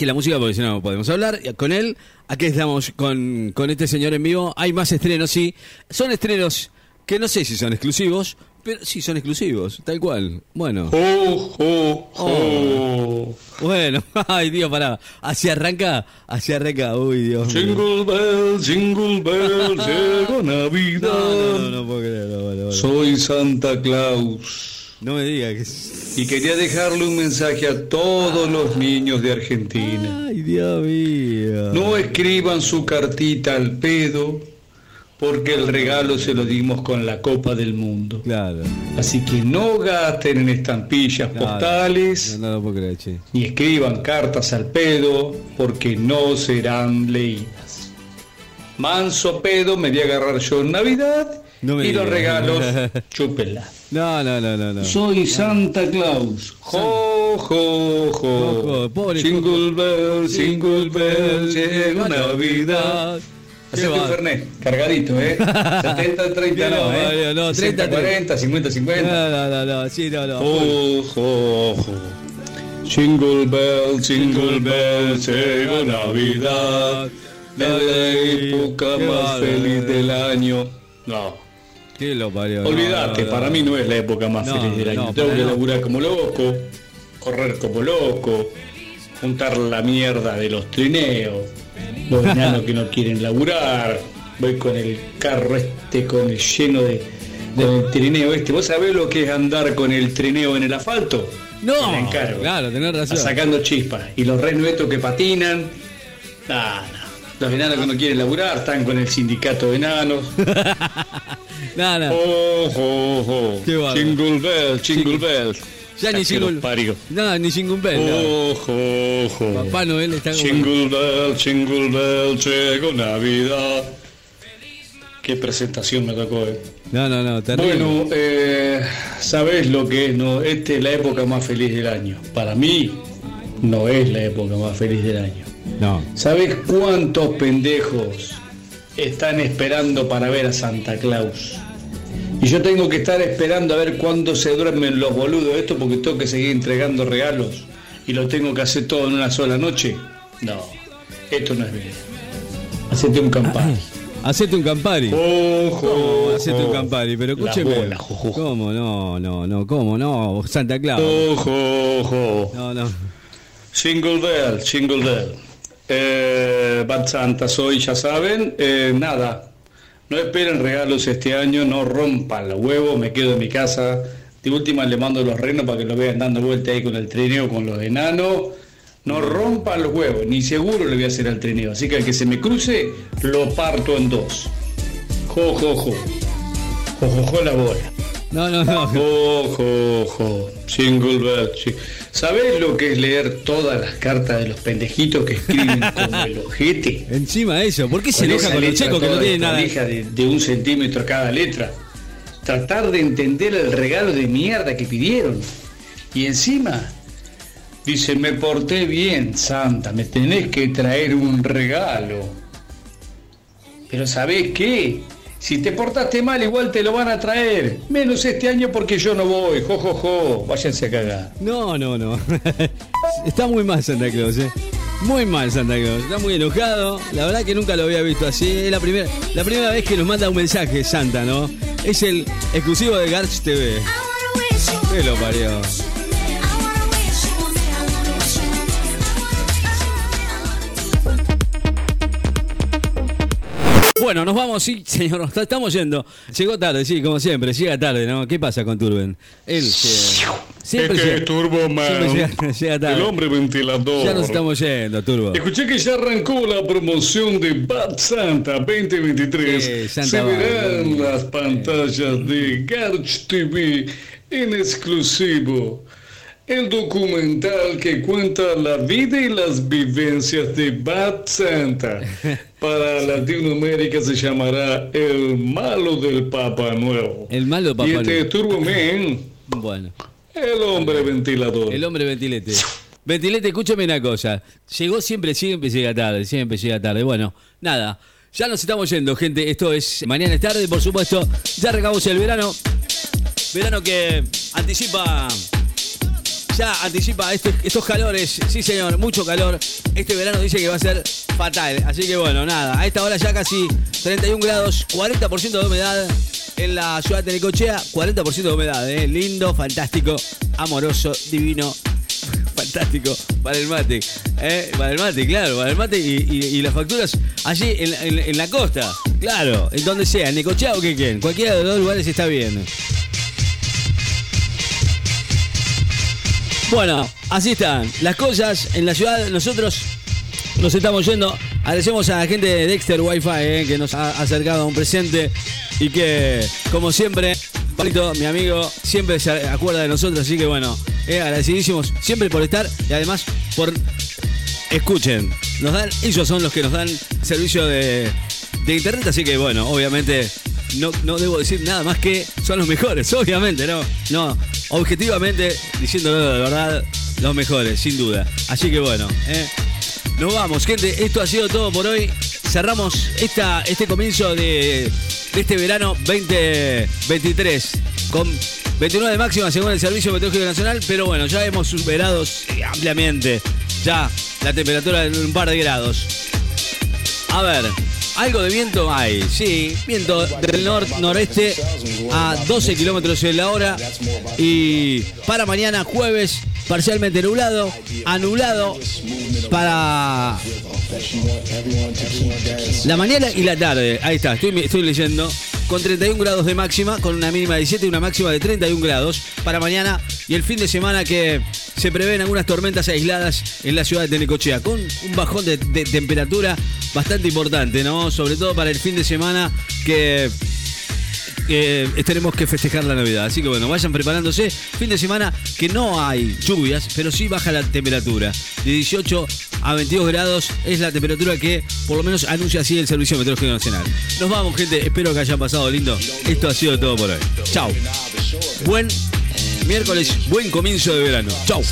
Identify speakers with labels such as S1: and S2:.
S1: que la música, porque si no podemos hablar. Con él, aquí estamos con, con este señor en vivo. Hay más estrenos, sí. Son estrenos que no sé si son exclusivos, pero sí son exclusivos, tal cual. Bueno.
S2: Oh, oh, oh.
S1: Bueno, ay Dios, pará. Así arranca, así arranca, uy Dios.
S2: Jingle bell, jingle bell, llegó Navidad.
S1: No, no, no, no puedo creerlo. bueno, bueno.
S2: Soy Santa Claus.
S1: No me diga que es...
S2: Y quería dejarle un mensaje a todos los niños de Argentina.
S1: Ay, Dios mío.
S2: No escriban su cartita al pedo, porque el regalo se lo dimos con la Copa del Mundo.
S1: Claro.
S2: Así que no gasten en estampillas
S1: Claro.
S2: postales,
S1: No, no puedo creer,
S2: ni escriban cartas al pedo, porque no serán leídas. Manso pedo me voy a agarrar yo en Navidad
S1: No
S2: y los regalos, chúpenla.
S1: No, no, no, no. no.
S2: Soy Santa Claus. Jo, jo, jo.
S1: Jo, jo, pobre
S2: Jingle bell, jingle bell, llegó Navidad. Un
S1: va-
S2: Fernet, cargadito, ¿eh? 70, 30 no, ¿eh?
S1: No, 30,
S2: 40, 50, 50.
S1: No, no, no, no, sí, no, no.
S2: Jo, jo, jo. Jingle bell, jingle bell, llegó Navidad. La época más feliz del año. No,
S1: ¿Qué lo parió?
S2: Olvídate,
S1: No, no,
S2: para
S1: no.
S2: mí no es la época más
S1: No,
S2: feliz del año. Tengo que laburar como loco, correr como loco, juntar la mierda de los trineos, los enanos que no quieren laburar, voy con el carro este con el lleno de del trineo este. ¿Vos sabés lo que es andar con el trineo en el asfalto?
S1: No,
S2: Me encargo.
S1: claro, tenés razón.
S2: Sacando chispas. Y los renuetos que patinan. No. Los enanos que no quieren laburar están con el sindicato de enanos.
S1: No, no.
S2: Oh, oh, oh.
S1: Qué.
S2: Jingle bell, jingle bell.
S1: Ya ni jingle.
S2: parió.
S1: No, ni jingle bell. no.
S2: Oh, oh, oh.
S1: Papá Noel está.
S2: Jingle bell, jingle bell, llegó Navidad. Qué presentación me tocó, eh.
S1: No, no, no, terrible.
S2: Bueno, eh, ¿sabés lo que es? No? Esta es la época más feliz del año. Para mí, no es la época más feliz del año.
S1: No.
S2: ¿Sabés cuántos pendejos están esperando para ver a Santa Claus? Y yo tengo que estar esperando a ver cuándo se duermen los boludos esto porque tengo que seguir entregando regalos y lo tengo que hacer todo en una sola noche. No, esto no es bien. Hacete un campán.
S1: Hacete un Campari.
S2: Ojo.
S1: Hacete un Campari, pero escúcheme.
S2: bola, jo, jo, jo.
S1: ¿Cómo? No, no, no, ¿cómo? No, Santa Claus.
S2: Ojo, ojo.
S1: No, no.
S2: Jingle bell, jingle bell. Eh, Bad Santa soy, ya saben. Eh, nada, no esperen regalos este año, no rompan los huevos, me quedo en mi casa. De última le mando los renos para que lo vean dando vuelta ahí con el trineo, con los enanos. No rompan los huevos, ni seguro le voy a hacer al trineo. Así que al que se me cruce, lo parto en dos. Jo, jo, jo. Jo, jo, jo la bola.
S1: No, no, no.
S2: Ojo, ojo, jingle bell. chi- ¿Sabés lo que es leer todas las cartas de los pendejitos que escriben como el ojete?
S1: Encima de eso, ¿por qué se enoja con los checos que no tienen nada?
S2: De, de un centímetro cada letra. Tratar de entender el regalo de mierda que pidieron. Y encima, dice, me porté bien, Santa, me tenés que traer un regalo. Pero ¿sabés qué? Si te portaste mal, igual te lo van a traer. Menos este año porque yo no voy. Jo, jo, jo. Váyanse a cagar.
S1: No, no, no. Está muy mal Santa Claus, eh. Muy mal Santa Claus. Está muy enojado. La verdad que nunca lo había visto así. Es la primera, la primera vez que nos manda un mensaje Santa, ¿no? Es el exclusivo de Garch TV. ¿Qué lo parió? Bueno, nos vamos, sí, señor, nos estamos yendo. Llegó tarde, sí, como siempre, llega tarde, ¿no? ¿Qué pasa con Turben? Él llega- siempre
S2: Este
S1: llega-
S2: es Turbo Man,
S1: siempre llega, llega tarde.
S2: el hombre ventilador.
S1: Ya nos estamos yendo, Turbo.
S2: Escuché que ya arrancó la promoción de Bad Santa 2023.
S1: Sí, Santa
S2: Se
S1: Bad.
S2: verán las pantallas de Garch TV en exclusivo. El documental que cuenta la vida y las vivencias de Bad Santa. Para Latinoamérica se llamará El malo del Papa Nuevo.
S1: El malo Papá
S2: Y este
S1: Noel.
S2: es Turbo Man,
S1: Bueno,
S2: el hombre ventilador.
S1: el hombre ventilete. Ventilete, escúchame una cosa. Llegó siempre, siempre llega tarde, siempre llega tarde. Bueno, nada. Ya nos estamos yendo, gente. Esto es Mañana es tarde, por supuesto. Ya recabamos el verano. Verano que anticipa ya anticipa estos calores. Sí, señor, mucho calor. Este verano dice que va a ser fatal. Así que bueno, nada. A esta hora ya casi 31 grados, 40% de humedad en la ciudad de Necochea. 40% de humedad, ¿eh? Lindo, fantástico, amoroso, divino. Fantástico para el mate, ¿eh? para el mate, claro, para el mate y, las facturas allí en, la costa, claro, en donde sea, en Necochea o que quien, cualquiera de los dos lugares está bien. Bueno, así están las cosas en la ciudad. Nosotros nos estamos yendo. Agradecemos a la gente de Dexter Wi-Fi eh, que nos ha acercado a un presente y que, como siempre, Pablito, mi amigo, siempre se acuerda de nosotros. Así que bueno, eh, agradecidísimos siempre por estar y además por. Escuchen, nos dan, ellos son los que nos dan servicio de, de internet, así que bueno, obviamente no, no debo decir nada más que son los mejores, obviamente, ¿no? No, objetivamente, diciéndolo de verdad, los mejores, sin duda. Así que bueno, ¿eh? Nos vamos, gente. Esto ha sido todo por hoy. Cerramos esta, este comienzo de, este verano 2023 con 29 de máxima según el Servicio Meteorológico Nacional, pero bueno, ya hemos superado ampliamente ya la temperatura en un par de grados. A ver, algo de viento hay, sí. Viento del nor-noreste a 12 kilómetros en la hora. Y para mañana, jueves, parcialmente nublado. Anulado para la mañana y la tarde. Ahí está, estoy, leyendo. Con 31 grados de máxima, con una mínima de 17 y una máxima de 31 grados para mañana y el fin de semana que se prevén algunas tormentas aisladas en la ciudad de Tenecochea, con un bajón de, temperatura bastante importante, ¿no? Sobre todo para el fin de semana que eh, tenemos que festejar la Navidad. Así que bueno, vayan preparándose. Fin de semana que no hay lluvias, pero sí baja la temperatura. De 18 a 22 grados es la temperatura que por lo menos anuncia así el Servicio Meteorológico Nacional. Nos vamos, gente. Espero que hayan pasado lindo. Esto ha sido todo por hoy. Chao. Buen miércoles, buen comienzo de verano. Chao.